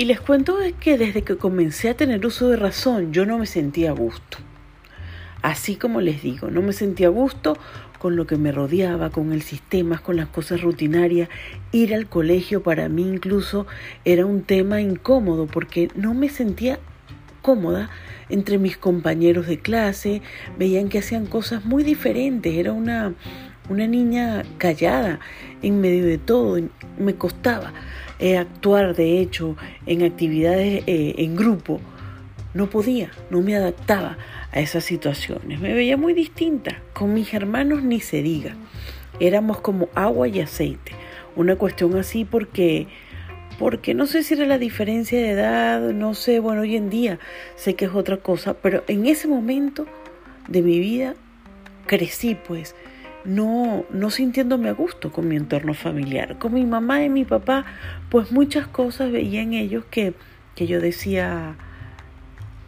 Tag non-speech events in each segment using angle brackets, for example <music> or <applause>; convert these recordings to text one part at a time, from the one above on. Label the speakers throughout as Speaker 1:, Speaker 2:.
Speaker 1: Y les cuento que desde que comencé a tener uso de razón, yo no me sentía a gusto. Así como les digo, no me sentía a gusto con lo que me rodeaba, con el sistema, con las cosas rutinarias. Ir al colegio para mí incluso era un tema incómodo porque no me sentía cómoda entre mis compañeros de clase, veían que hacían cosas muy diferentes, era una, una niña callada en medio de todo, me costaba eh, actuar de hecho en actividades eh, en grupo, no podía, no me adaptaba a esas situaciones, me veía muy distinta, con mis hermanos ni se diga, éramos como agua y aceite, una cuestión así porque porque no sé si era la diferencia de edad, no sé, bueno, hoy en día sé que es otra cosa, pero en ese momento de mi vida crecí pues no, no sintiéndome a gusto con mi entorno familiar. Con mi mamá y mi papá, pues muchas cosas veía en ellos que, que yo decía,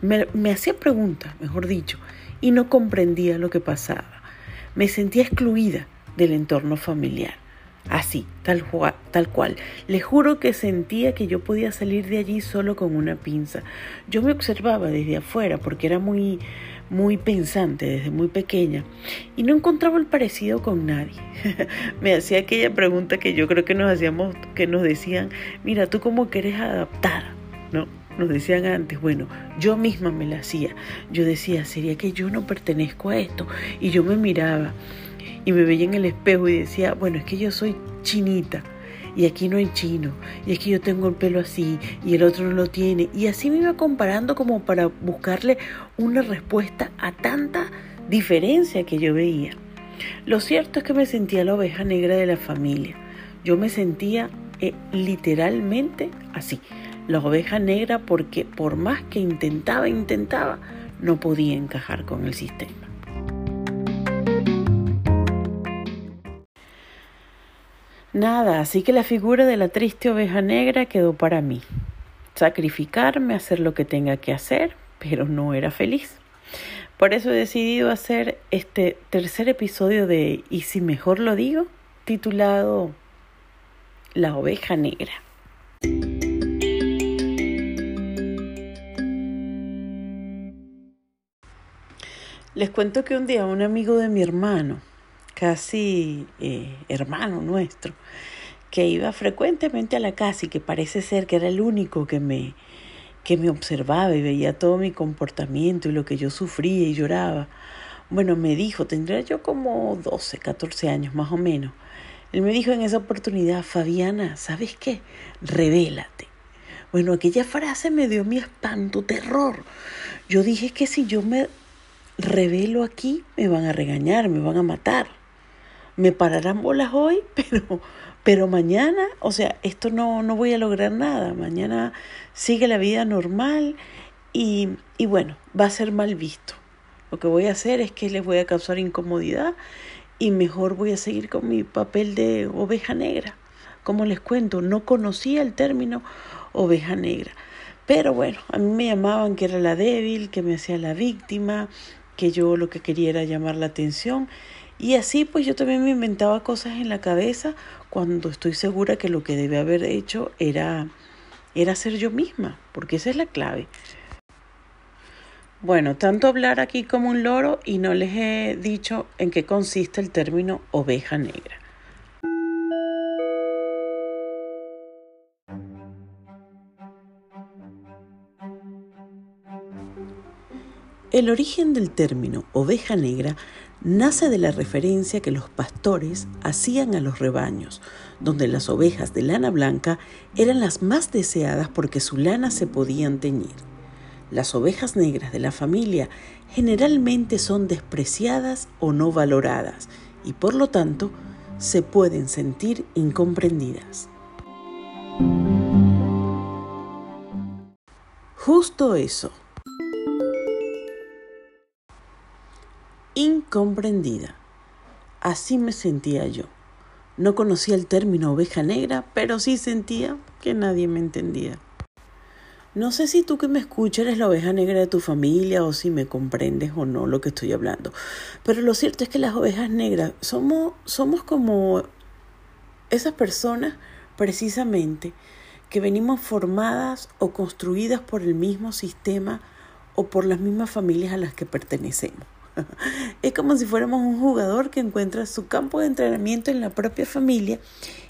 Speaker 1: me, me hacía preguntas, mejor dicho, y no comprendía lo que pasaba. Me sentía excluida del entorno familiar. Así, tal, tal cual. Le juro que sentía que yo podía salir de allí solo con una pinza. Yo me observaba desde afuera porque era muy, muy pensante desde muy pequeña y no encontraba el parecido con nadie. <laughs> me hacía aquella pregunta que yo creo que nos hacíamos, que nos decían, mira, tú cómo quieres adaptar, ¿no? Nos decían antes, bueno, yo misma me la hacía. Yo decía, ¿sería que yo no pertenezco a esto? Y yo me miraba y me veía en el espejo y decía, bueno, es que yo soy chinita y aquí no hay chino, y es que yo tengo el pelo así y el otro no lo tiene, y así me iba comparando como para buscarle una respuesta a tanta diferencia que yo veía. Lo cierto es que me sentía la oveja negra de la familia, yo me sentía eh, literalmente así, la oveja negra porque por más que intentaba, intentaba, no podía encajar con el sistema. Nada, así que la figura de la triste oveja negra quedó para mí. Sacrificarme, hacer lo que tenga que hacer, pero no era feliz. Por eso he decidido hacer este tercer episodio de Y si mejor lo digo, titulado La oveja negra. Les cuento que un día un amigo de mi hermano, casi eh, hermano nuestro, que iba frecuentemente a la casa y que parece ser que era el único que me, que me observaba y veía todo mi comportamiento y lo que yo sufría y lloraba. Bueno, me dijo, tendría yo como 12, 14 años más o menos. Él me dijo en esa oportunidad, Fabiana, ¿sabes qué? Revélate. Bueno, aquella frase me dio mi espanto, terror. Yo dije que si yo me revelo aquí, me van a regañar, me van a matar me pararán bolas hoy, <laughs> pero, pero mañana, o sea, esto no, no voy a lograr nada. Mañana sigue la vida normal y, y bueno, va a ser mal visto. Lo que voy a hacer es que les voy a causar incomodidad y mejor voy a seguir con mi papel de oveja negra. Como les cuento, no conocía el término oveja negra. Pero bueno, a mí me llamaban que era la débil, que me hacía la víctima, que yo lo que quería era llamar la atención y así pues yo también me inventaba cosas en la cabeza cuando estoy segura que lo que debe haber hecho era, era ser yo misma, porque esa es la clave. Bueno, tanto hablar aquí como un loro y no les he dicho en qué consiste el término oveja negra. El origen del término oveja negra nace de la referencia que los pastores hacían a los rebaños, donde las ovejas de lana blanca eran las más deseadas porque su lana se podían teñir. Las ovejas negras de la familia generalmente son despreciadas o no valoradas y por lo tanto se pueden sentir incomprendidas. Justo eso, incomprendida. Así me sentía yo. No conocía el término oveja negra, pero sí sentía que nadie me entendía. No sé si tú que me escuchas eres la oveja negra de tu familia o si me comprendes o no lo que estoy hablando, pero lo cierto es que las ovejas negras somos, somos como esas personas precisamente que venimos formadas o construidas por el mismo sistema o por las mismas familias a las que pertenecemos. <laughs> Es como si fuéramos un jugador que encuentra su campo de entrenamiento en la propia familia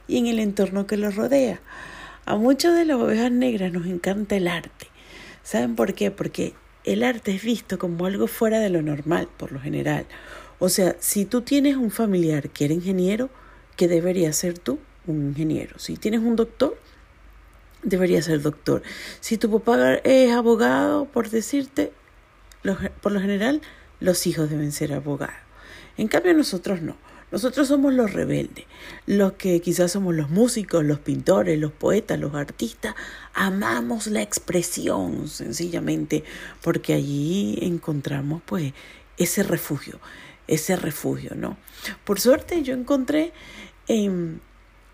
Speaker 1: y en el entorno que lo rodea. A muchas de las ovejas negras nos encanta el arte. ¿Saben por qué? Porque el arte es visto como algo fuera de lo normal, por lo general. O sea, si tú tienes un familiar que era ingeniero, ¿qué debería ser tú? Un ingeniero. Si tienes un doctor, debería ser doctor. Si tu papá es abogado, por decirte, por lo general, los hijos deben ser abogados. En cambio, nosotros no. Nosotros somos los rebeldes, los que quizás somos los músicos, los pintores, los poetas, los artistas. Amamos la expresión, sencillamente, porque allí encontramos pues ese refugio, ese refugio, ¿no? Por suerte yo encontré en,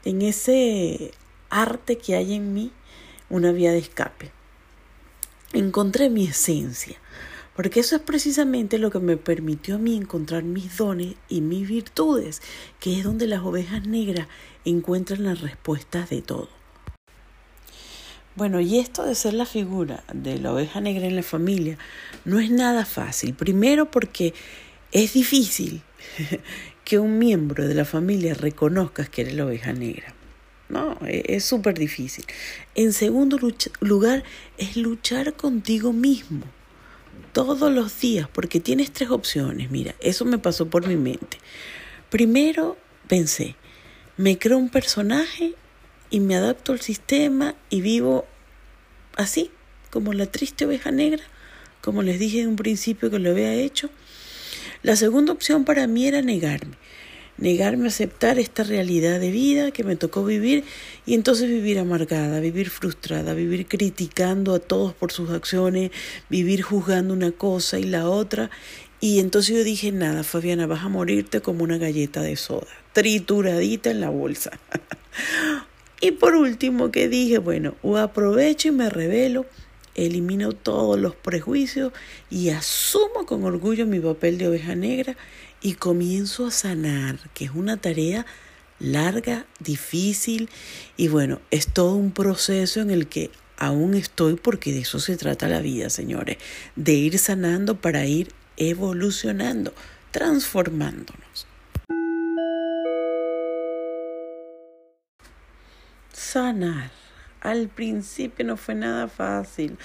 Speaker 1: en ese arte que hay en mí una vía de escape. Encontré mi esencia porque eso es precisamente lo que me permitió a mí encontrar mis dones y mis virtudes, que es donde las ovejas negras encuentran las respuestas de todo. Bueno, y esto de ser la figura de la oveja negra en la familia no es nada fácil. Primero porque es difícil <laughs> que un miembro de la familia reconozca que eres la oveja negra. No, e-, es súper difícil. En segundo lugar, es luchar contigo mismo todos los días, porque tienes tres opciones. Mira, eso me pasó por mi mente. Primero pensé, me creo un personaje y me adapto al sistema y vivo así, como la triste oveja negra, como les dije en un principio que lo había hecho. La segunda opción para mí era negarme negarme a aceptar esta realidad de vida que me tocó vivir y entonces vivir amargada, vivir frustrada, vivir criticando a todos por sus acciones, vivir juzgando una cosa y la otra. Y entonces yo dije, nada, Fabiana, vas a morirte como una galleta de soda, trituradita en la bolsa. <laughs> y por último, que dije, bueno, o aprovecho y me revelo, elimino todos los prejuicios y asumo con orgullo mi papel de oveja negra y comienzo a sanar, que es una tarea larga, difícil y bueno, es todo un proceso en el que aún estoy porque de eso se trata la vida, señores, de ir sanando para ir evolucionando, transformándonos. Sanar. Al principio no fue nada fácil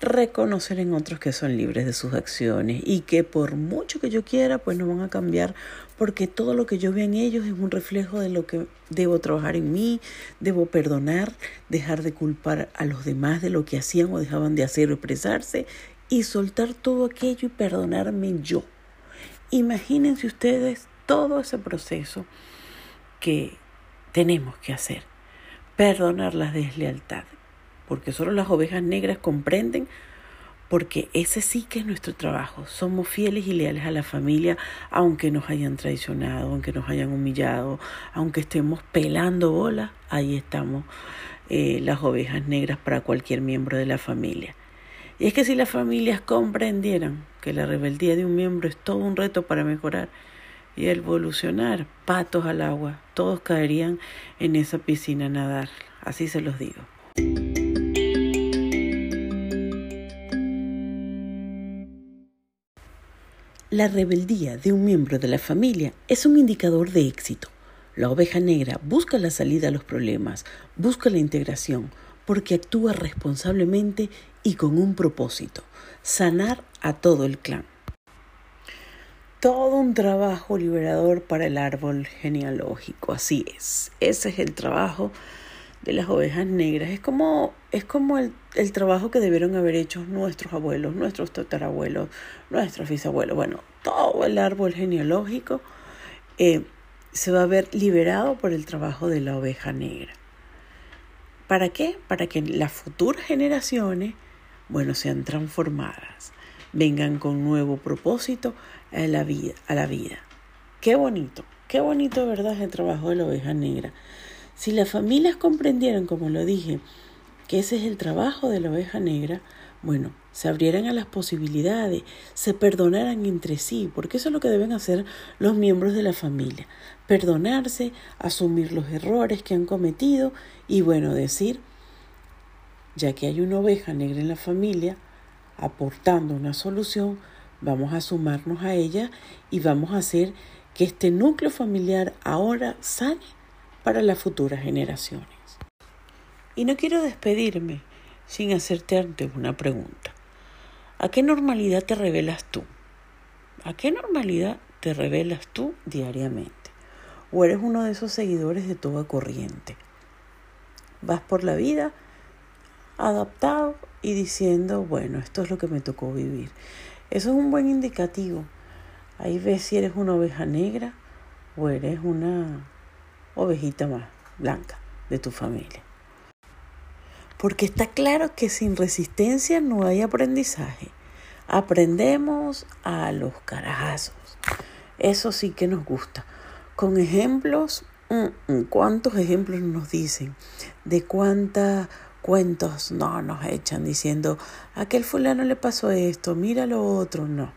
Speaker 1: reconocer en otros que son libres de sus acciones y que por mucho que yo quiera, pues no van a cambiar porque todo lo que yo veo en ellos es un reflejo de lo que debo trabajar en mí, debo perdonar, dejar de culpar a los demás de lo que hacían o dejaban de hacer o expresarse y soltar todo aquello y perdonarme yo. Imagínense ustedes todo ese proceso que tenemos que hacer. Perdonar la deslealtad, porque solo las ovejas negras comprenden, porque ese sí que es nuestro trabajo. Somos fieles y leales a la familia, aunque nos hayan traicionado, aunque nos hayan humillado, aunque estemos pelando bolas, ahí estamos eh, las ovejas negras para cualquier miembro de la familia. Y es que si las familias comprendieran que la rebeldía de un miembro es todo un reto para mejorar y evolucionar, patos al agua, todos caerían en esa piscina a nadar. Así se los digo. La rebeldía de un miembro de la familia es un indicador de éxito. La oveja negra busca la salida a los problemas, busca la integración, porque actúa responsablemente y con un propósito, sanar a todo el clan. Todo un trabajo liberador para el árbol genealógico, así es. Ese es el trabajo de las ovejas negras. Es como, es como el, el, trabajo que debieron haber hecho nuestros abuelos, nuestros tatarabuelos, nuestros bisabuelos. Bueno, todo el árbol genealógico eh, se va a ver liberado por el trabajo de la oveja negra. ¿Para qué? Para que las futuras generaciones, bueno, sean transformadas, vengan con nuevo propósito a la vida. A la vida. Qué bonito, qué bonito, ¿verdad? El trabajo de la oveja negra. Si las familias comprendieran, como lo dije, que ese es el trabajo de la oveja negra, bueno, se abrieran a las posibilidades, se perdonaran entre sí, porque eso es lo que deben hacer los miembros de la familia, perdonarse, asumir los errores que han cometido y bueno, decir, ya que hay una oveja negra en la familia aportando una solución, vamos a sumarnos a ella y vamos a hacer que este núcleo familiar ahora sane para las futuras generaciones. Y no quiero despedirme sin hacerte antes una pregunta. ¿A qué normalidad te revelas tú? ¿A qué normalidad te revelas tú diariamente? ¿O eres uno de esos seguidores de toda corriente? Vas por la vida adaptado y diciendo, bueno, esto es lo que me tocó vivir. Eso es un buen indicativo. Ahí ves si eres una oveja negra o eres una ovejita más blanca de tu familia. Porque está claro que sin resistencia no hay aprendizaje. Aprendemos a los carajazos. Eso sí que nos gusta. Con ejemplos, mm, mm, ¿cuántos ejemplos nos dicen? De cuántos cuentos no nos echan diciendo, aquel fulano le pasó esto, mira lo otro. No.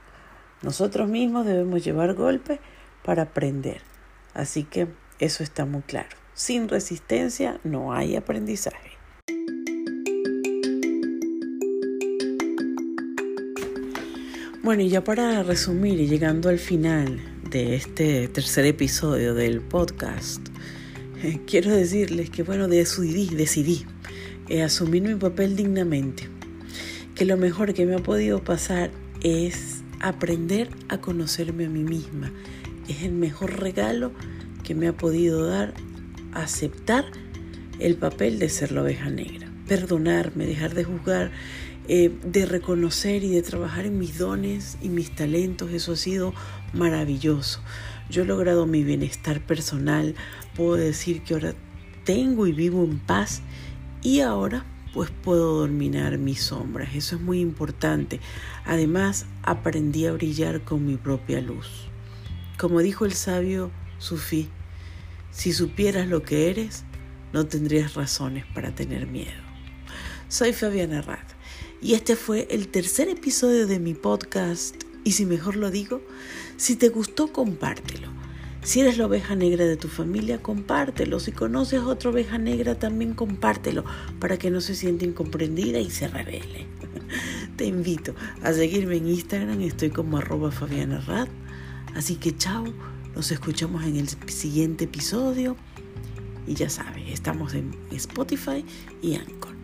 Speaker 1: Nosotros mismos debemos llevar golpes para aprender. Así que eso está muy claro. Sin resistencia no hay aprendizaje. Bueno, y ya para resumir y llegando al final de este tercer episodio del podcast, eh, quiero decirles que, bueno, decidí, decidí eh, asumir mi papel dignamente, que lo mejor que me ha podido pasar es aprender a conocerme a mí misma. Es el mejor regalo que me ha podido dar aceptar el papel de ser la oveja negra, perdonarme, dejar de juzgar eh, de reconocer y de trabajar en mis dones y mis talentos. Eso ha sido maravilloso. Yo he logrado mi bienestar personal. Puedo decir que ahora tengo y vivo en paz y ahora pues puedo dominar mis sombras. Eso es muy importante. Además, aprendí a brillar con mi propia luz. Como dijo el sabio Sufí, si supieras lo que eres, no tendrías razones para tener miedo. Soy Fabiana Rat y este fue el tercer episodio de mi podcast. Y si mejor lo digo, si te gustó, compártelo. Si eres la oveja negra de tu familia, compártelo. Si conoces otra oveja negra, también compártelo para que no se sienta incomprendida y se revele. <laughs> Te invito a seguirme en Instagram, estoy como arroba Fabiana Rat. Así que chao, nos escuchamos en el siguiente episodio. Y ya sabes, estamos en Spotify y Anchor.